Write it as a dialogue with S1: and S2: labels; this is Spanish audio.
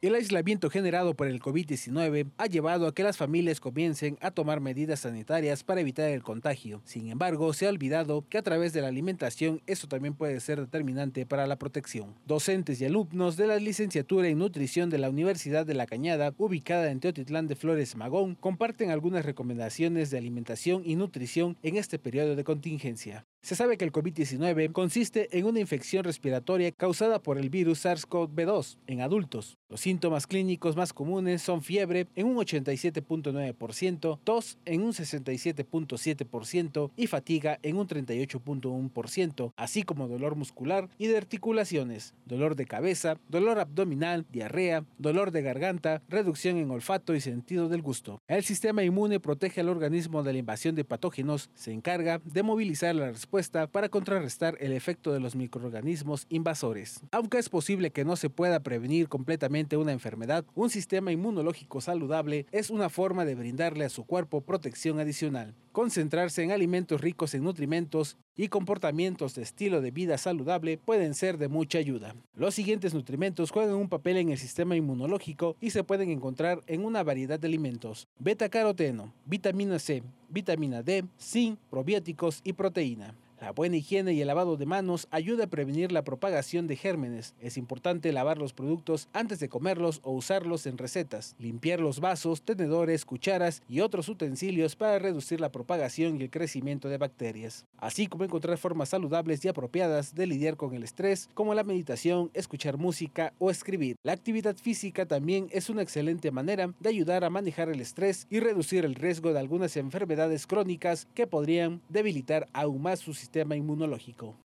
S1: El aislamiento generado por el COVID-19 ha llevado a que las familias comiencen a tomar medidas sanitarias para evitar el contagio. Sin embargo, se ha olvidado que a través de la alimentación eso también puede ser determinante para la protección. Docentes y alumnos de la licenciatura en nutrición de la Universidad de La Cañada, ubicada en Teotitlán de Flores Magón, comparten algunas recomendaciones de alimentación y nutrición en este periodo de contingencia. Se sabe que el COVID-19 consiste en una infección respiratoria causada por el virus SARS-CoV-2 en adultos. Los síntomas clínicos más comunes son fiebre en un 87.9%, tos en un 67.7% y fatiga en un 38.1%, así como dolor muscular y de articulaciones, dolor de cabeza, dolor abdominal, diarrea, dolor de garganta, reducción en olfato y sentido del gusto. El sistema inmune protege al organismo de la invasión de patógenos, se encarga de movilizar la respuesta para contrarrestar el efecto de los microorganismos invasores. Aunque es posible que no se pueda prevenir completamente una enfermedad, un sistema inmunológico saludable es una forma de brindarle a su cuerpo protección adicional. Concentrarse en alimentos ricos en nutrimentos y comportamientos de estilo de vida saludable pueden ser de mucha ayuda. Los siguientes nutrimentos juegan un papel en el sistema inmunológico y se pueden encontrar en una variedad de alimentos. Beta caroteno, vitamina C, vitamina D, zinc, probióticos y proteína. La buena higiene y el lavado de manos ayuda a prevenir la propagación de gérmenes. Es importante lavar los productos antes de comerlos o usarlos en recetas. Limpiar los vasos, tenedores, cucharas y otros utensilios para reducir la propagación y el crecimiento de bacterias. Así como encontrar formas saludables y apropiadas de lidiar con el estrés, como la meditación, escuchar música o escribir. La actividad física también es una excelente manera de ayudar a manejar el estrés y reducir el riesgo de algunas enfermedades crónicas que podrían debilitar aún más su sistema sistema inmunológico.